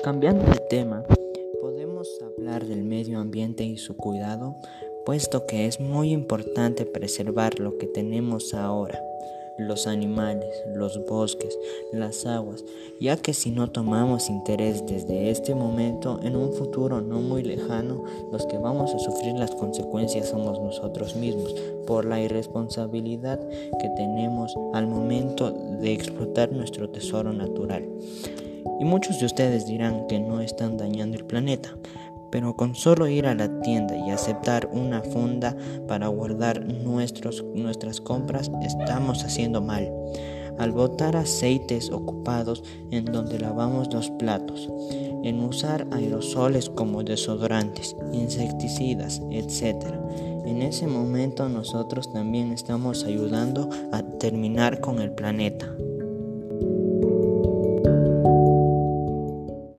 Cambiando de tema, podemos hablar del medio ambiente y su cuidado, puesto que es muy importante preservar lo que tenemos ahora los animales, los bosques, las aguas, ya que si no tomamos interés desde este momento, en un futuro no muy lejano, los que vamos a sufrir las consecuencias somos nosotros mismos por la irresponsabilidad que tenemos al momento de explotar nuestro tesoro natural. Y muchos de ustedes dirán que no están dañando el planeta, pero con solo ir a la tienda y aceptar una funda para guardar nuestras compras estamos haciendo mal. Al botar aceites ocupados en donde lavamos los platos, en usar aerosoles como desodorantes, insecticidas, etc. En ese momento nosotros también estamos ayudando a terminar con el planeta.